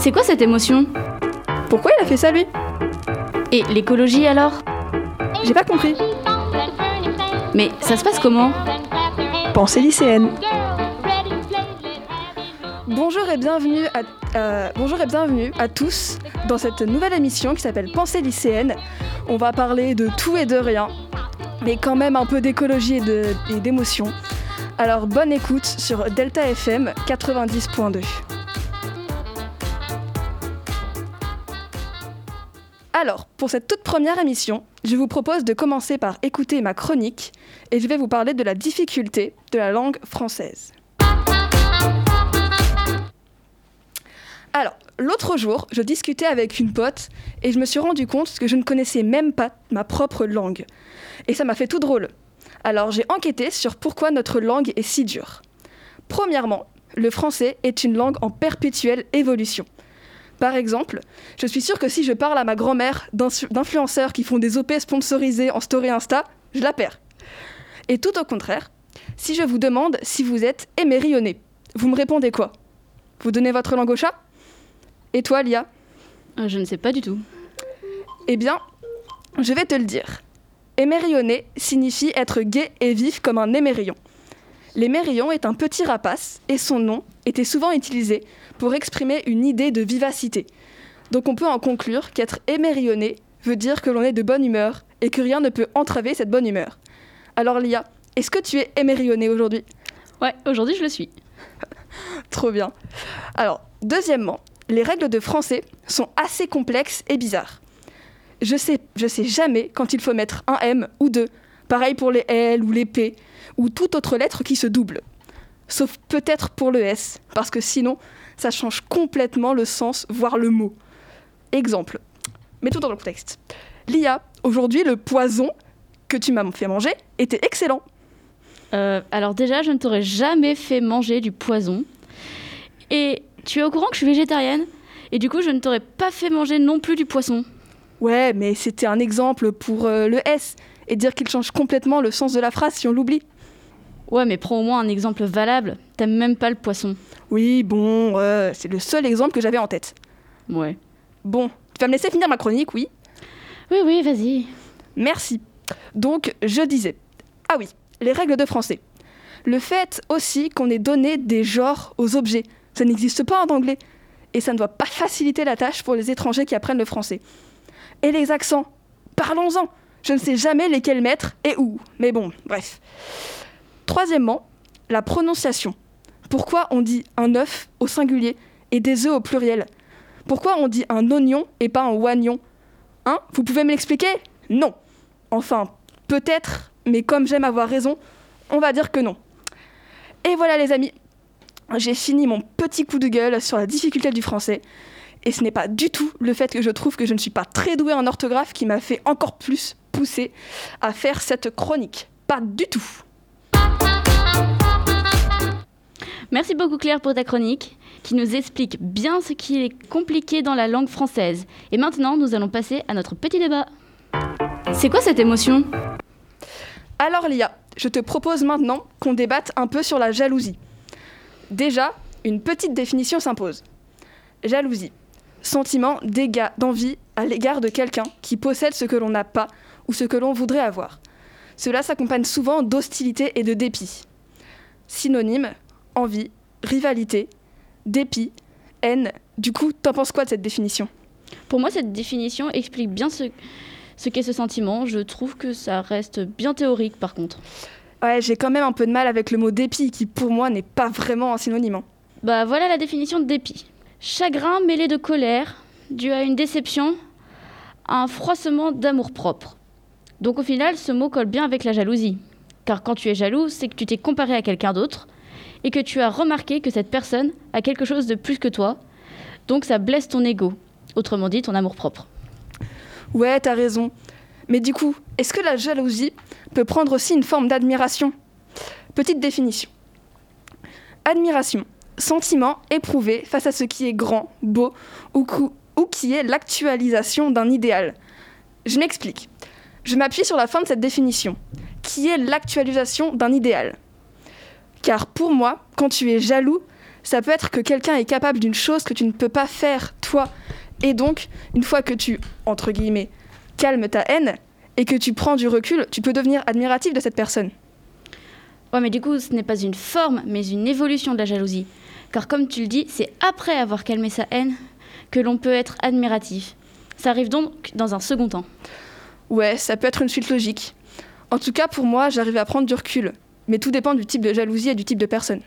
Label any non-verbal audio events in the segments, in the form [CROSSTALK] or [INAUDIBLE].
C'est quoi cette émotion? Pourquoi il a fait ça lui? Et l'écologie alors? J'ai pas compris. Mais ça se passe comment? Pensée lycéenne. Bonjour et bienvenue à euh, bonjour et bienvenue à tous dans cette nouvelle émission qui s'appelle Pensée lycéenne. On va parler de tout et de rien, mais quand même un peu d'écologie et de- et d'émotion. Alors bonne écoute sur Delta FM 90.2. Alors, pour cette toute première émission, je vous propose de commencer par écouter ma chronique et je vais vous parler de la difficulté de la langue française. Alors, l'autre jour, je discutais avec une pote et je me suis rendu compte que je ne connaissais même pas ma propre langue. Et ça m'a fait tout drôle. Alors, j'ai enquêté sur pourquoi notre langue est si dure. Premièrement, le français est une langue en perpétuelle évolution. Par exemple, je suis sûre que si je parle à ma grand-mère d'influenceurs qui font des OP sponsorisés en story Insta, je la perds. Et tout au contraire, si je vous demande si vous êtes émerillonné, vous me répondez quoi? Vous donnez votre langue au chat? Et toi, Lia? Euh, Je ne sais pas du tout. Eh bien, je vais te le dire. Émerillonné signifie être gai et vif comme un L'émerillon est un petit rapace et son nom était souvent utilisé pour exprimer une idée de vivacité. Donc on peut en conclure qu'être émerillonné veut dire que l'on est de bonne humeur et que rien ne peut entraver cette bonne humeur. Alors Lia, est-ce que tu es émerillonné aujourd'hui? Ouais, aujourd'hui je le suis. [LAUGHS] Trop bien. Alors, deuxièmement, les règles de français sont assez complexes et bizarres. Je sais, je sais jamais quand il faut mettre un M ou deux. Pareil pour les L ou les P ou toute autre lettre qui se double. Sauf peut-être pour le S, parce que sinon, ça change complètement le sens, voire le mot. Exemple. Mettons dans le contexte. Lia, aujourd'hui, le poison que tu m'as fait manger était excellent. Euh, alors déjà, je ne t'aurais jamais fait manger du poison. Et tu es au courant que je suis végétarienne Et du coup, je ne t'aurais pas fait manger non plus du poisson. Ouais, mais c'était un exemple pour euh, le S et dire qu'il change complètement le sens de la phrase si on l'oublie. Ouais, mais prends au moins un exemple valable. T'aimes même pas le poisson. Oui, bon, euh, c'est le seul exemple que j'avais en tête. Ouais. Bon, tu vas me laisser finir ma chronique, oui? Oui, oui, vas-y. Merci. Donc, je disais. Ah oui, les règles de français. Le fait aussi qu'on ait donné des genres aux objets. Ça n'existe pas en anglais. Et ça ne doit pas faciliter la tâche pour les étrangers qui apprennent le français. Et les accents. Parlons-en. Je ne sais jamais lesquels mettre et où. Mais bon, bref. Troisièmement, la prononciation. Pourquoi on dit un œuf au singulier et des œufs au pluriel? Pourquoi on dit un oignon et pas un oignon? Hein? Vous pouvez me l'expliquer? Non. Enfin, peut-être, mais comme j'aime avoir raison, on va dire que non. Et voilà les amis, j'ai fini mon petit coup de gueule sur la difficulté du français. Et ce n'est pas du tout le fait que je trouve que je ne suis pas très douée en orthographe qui m'a fait encore plus pousser à faire cette chronique. Pas du tout. Merci beaucoup Claire pour ta chronique, qui nous explique bien ce qui est compliqué dans la langue française. Et maintenant, nous allons passer à notre petit débat. C'est quoi cette émotion? Alors Lia, je te propose maintenant qu'on débatte un peu sur la jalousie. Déjà, une petite définition s'impose. Jalousie. Sentiment d'envie à l'égard de quelqu'un qui possède ce que l'on n'a pas ou ce que l'on voudrait avoir. Cela s'accompagne souvent d'hostilité et de dépit. Synonyme, envie, rivalité, dépit, haine. Du coup, t'en penses quoi de cette définition? Pour moi, cette définition explique bien ce, ce qu'est ce sentiment. Je trouve que ça reste bien théorique par contre. Ouais, j'ai quand même un peu de mal avec le mot dépit qui pour moi n'est pas vraiment un synonyme. hein. Bah voilà la définition de dépit. Chagrin mêlé de colère, dû à une déception, à un froissement d'amour-propre. Donc au final, ce mot colle bien avec la jalousie. Car quand tu es jaloux, c'est que tu t'es comparé à quelqu'un d'autre et que tu as remarqué que cette personne a quelque chose de plus que toi. Donc ça blesse ton ego, autrement dit ton amour-propre. Ouais, t'as raison. Mais du coup, est-ce que la jalousie peut prendre aussi une forme d'admiration? Petite définition. Admiration, sentiment éprouvé face à ce qui est grand, beau ou, ou qui est l'actualisation d'un idéal. Je m'explique. Je m'appuie sur la fin de cette définition, qui est l'actualisation d'un idéal. Car pour moi, quand tu es jaloux, Ça peut être que quelqu'un est capable d'une chose que tu ne peux pas faire, toi. Et donc, une fois que tu, entre guillemets, calmes ta haine et que tu prends du recul, tu peux devenir admiratif de cette personne. Ouais, mais du coup, ce n'est pas une forme, mais une évolution de la jalousie. Car comme tu le dis, c'est après avoir calmé sa haine que l'on peut être admiratif. Ça arrive donc dans un second temps. Ouais, ça peut être une suite logique. En tout cas, pour moi, j'arrive à prendre du recul. Mais tout dépend du type de jalousie et du type de personne.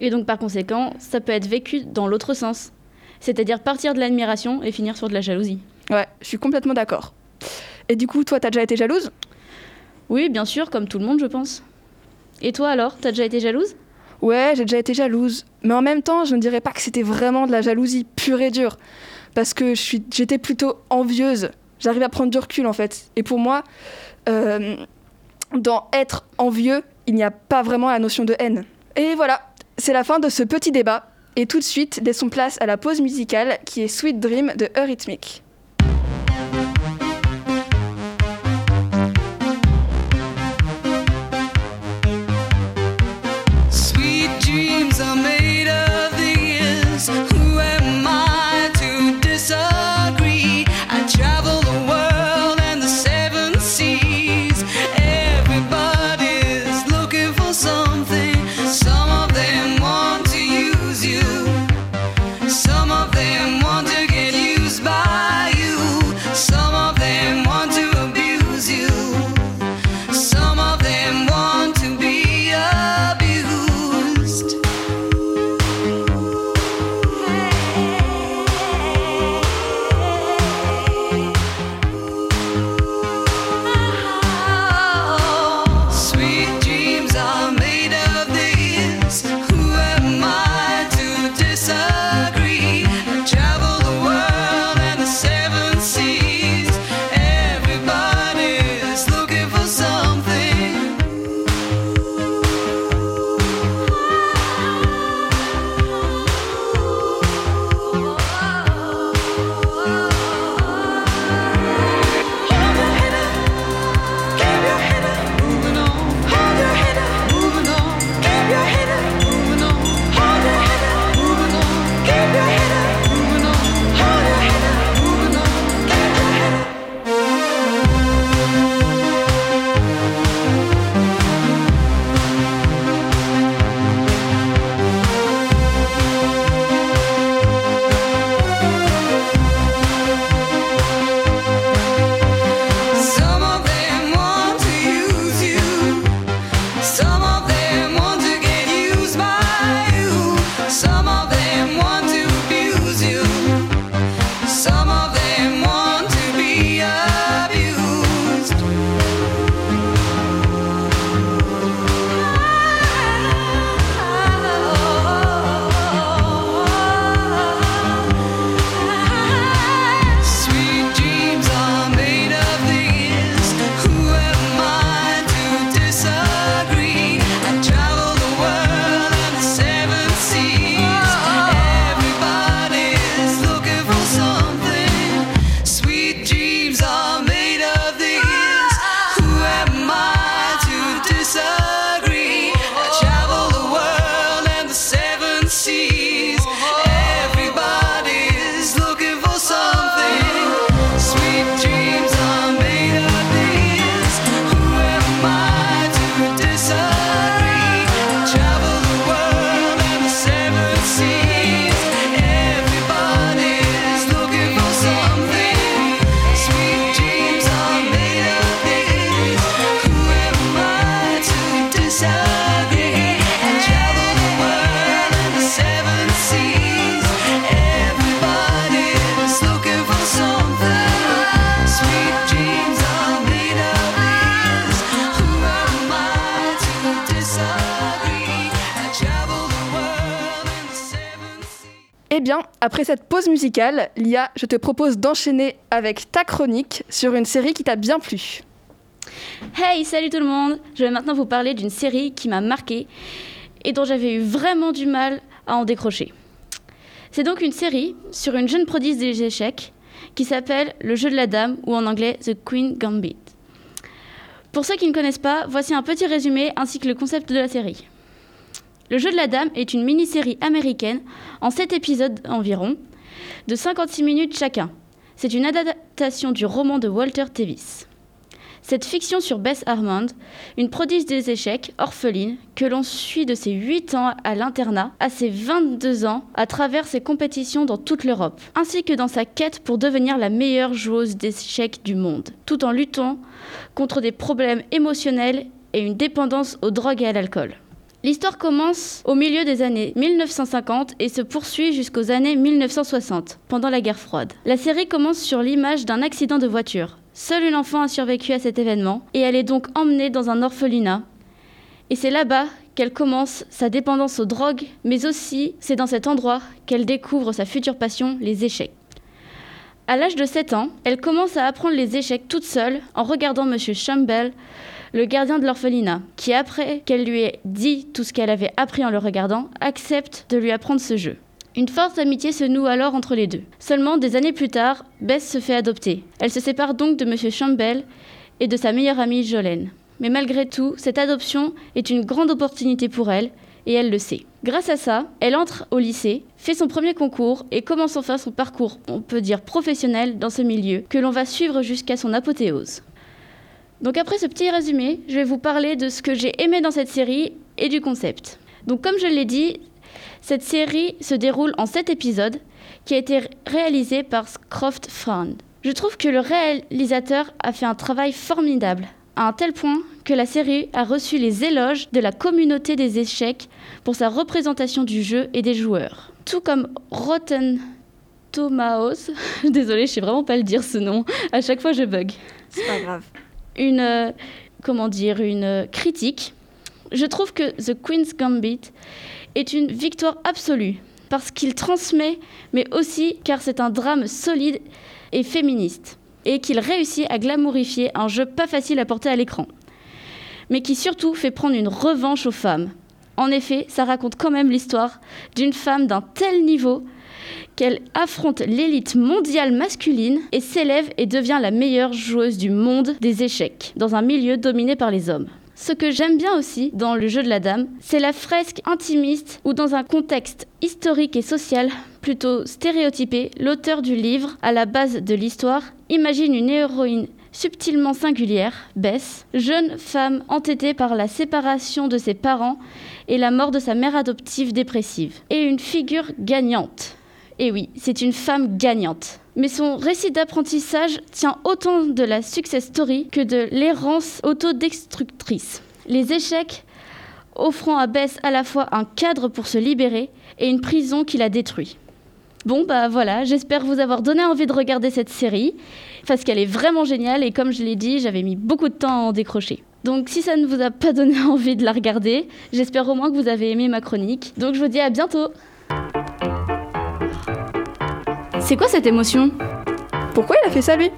Et donc par conséquent, ça peut être vécu dans l'autre sens. C'est-à-dire partir de l'admiration et finir sur de la jalousie. Ouais, je suis complètement d'accord. Et du coup, toi, t'as déjà été jalouse? Oui, bien sûr, comme tout le monde, je pense. Et toi alors, t'as déjà été jalouse? Ouais, j'ai déjà été jalouse. Mais en même temps, je ne dirais pas que c'était vraiment de la jalousie pure et dure. Parce que j'étais plutôt envieuse. J'arrive à prendre du recul, en fait. Et pour moi, euh, dans être envieux, il n'y a pas vraiment la notion de haine. Et voilà, c'est la fin de ce petit débat. Et tout de suite, laissons place à la pause musicale qui est Sweet Dream de Eurythmic. Après cette pause musicale, Lia, je te propose d'enchaîner avec ta chronique sur une série qui t'a bien plu. Hey, salut tout le monde Je vais maintenant vous parler d'une série qui m'a marquée et dont j'avais eu vraiment du mal à en décrocher. C'est donc une série sur une jeune prodige des échecs qui s'appelle Le jeu de la dame ou en anglais The Queen Gambit. Pour ceux qui ne connaissent pas, voici un petit résumé ainsi que le concept de la série. Le jeu de la dame est une mini-série américaine en 7 épisodes environ, de 56 minutes chacun. C'est une adaptation du roman de Walter Tevis. Cette fiction sur Bess Harmond, une prodige des échecs, orpheline, que l'on suit de ses 8 ans à l'internat à ses 22 ans à travers ses compétitions dans toute l'Europe, ainsi que dans sa quête pour devenir la meilleure joueuse d'échecs du monde, tout en luttant contre des problèmes émotionnels et une dépendance aux drogues et à l'alcool. L'histoire commence au milieu des années 1950 et se poursuit jusqu'aux années 1960, pendant la guerre froide. La série commence sur l'image d'un accident de voiture. Seule une enfant a survécu à cet événement et elle est donc emmenée dans un orphelinat. Et c'est là-bas qu'elle commence sa dépendance aux drogues, mais aussi c'est dans cet endroit qu'elle découvre sa future passion, les échecs. À l'âge de 7 ans, elle commence à apprendre les échecs toute seule en regardant Monsieur Shumbell, le gardien de l'orphelinat, qui après qu'elle lui ait dit tout ce qu'elle avait appris en le regardant, accepte de lui apprendre ce jeu. Une forte amitié se noue alors entre les deux. Seulement des années plus tard, Bess se fait adopter. Elle se sépare donc de Monsieur Shumbell et de sa meilleure amie Jolene. Mais malgré tout, cette adoption est une grande opportunité pour elle et elle le sait. Grâce à ça, elle entre au lycée, fait son premier concours et commence enfin son parcours, on peut dire professionnel, dans ce milieu, que l'on va suivre jusqu'à son apothéose. Donc après ce petit résumé, je vais vous parler de ce que j'ai aimé dans cette série et du concept. Donc comme je l'ai dit, cette série se déroule en 7 épisodes qui a été réalisé par Scroft Frown. Je trouve que le réalisateur a fait un travail formidable, à un tel point que la série a reçu les éloges de la communauté des échecs pour sa représentation du jeu et des joueurs. Tout comme Rotten Tomatoes, [LAUGHS] désolée, je sais vraiment pas le dire ce nom, à chaque fois je bug C'est pas grave. Une, euh, comment dire, une euh, critique, je trouve que The Queen's Gambit est une victoire absolue parce qu'il transmet, mais aussi car c'est un drame solide et féministe et qu'il réussit à glamourifier un jeu pas facile à porter à l'écran, mais qui surtout fait prendre une revanche aux femmes. En effet, ça raconte quand même l'histoire d'une femme d'un tel niveau qu'elle affronte l'élite mondiale masculine et s'élève et devient la meilleure joueuse du monde des échecs, dans un milieu dominé par les hommes. Ce que j'aime bien aussi dans le jeu de la dame, c'est la fresque intimiste où dans un contexte historique et social plutôt stéréotypé, l'auteur du livre, à la base de l'histoire, imagine une héroïne subtilement singulière, Bess, jeune femme entêtée par la séparation de ses parents et la mort de sa mère adoptive dépressive, et une figure gagnante. Et oui, c'est une femme gagnante. Mais son récit d'apprentissage tient autant de la success story que de l'errance autodestructrice. Les échecs offrant à Bess à la fois un cadre pour se libérer et une prison qui la détruit. Bon bah voilà, j'espère vous avoir donné envie de regarder cette série parce qu'elle est vraiment géniale et comme je l'ai dit, j'avais mis beaucoup de temps à en décrocher. Donc si ça ne vous a pas donné [LAUGHS] envie de la regarder, j'espère au moins que vous avez aimé ma chronique. Donc je vous dis à bientôt. C'est quoi cette émotion Pourquoi il a fait ça lui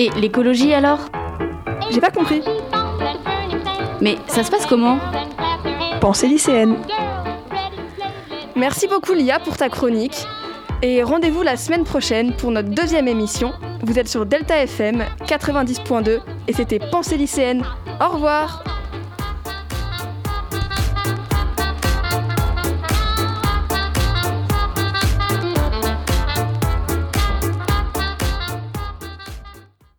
Et l'écologie alors J'ai pas compris. Mais ça se passe comment Pensée lycéenne. Merci beaucoup Lia pour ta chronique. Et rendez-vous la semaine prochaine pour notre deuxième émission. Vous êtes sur Delta FM 90.2 et c'était Pensée lycéenne. Au revoir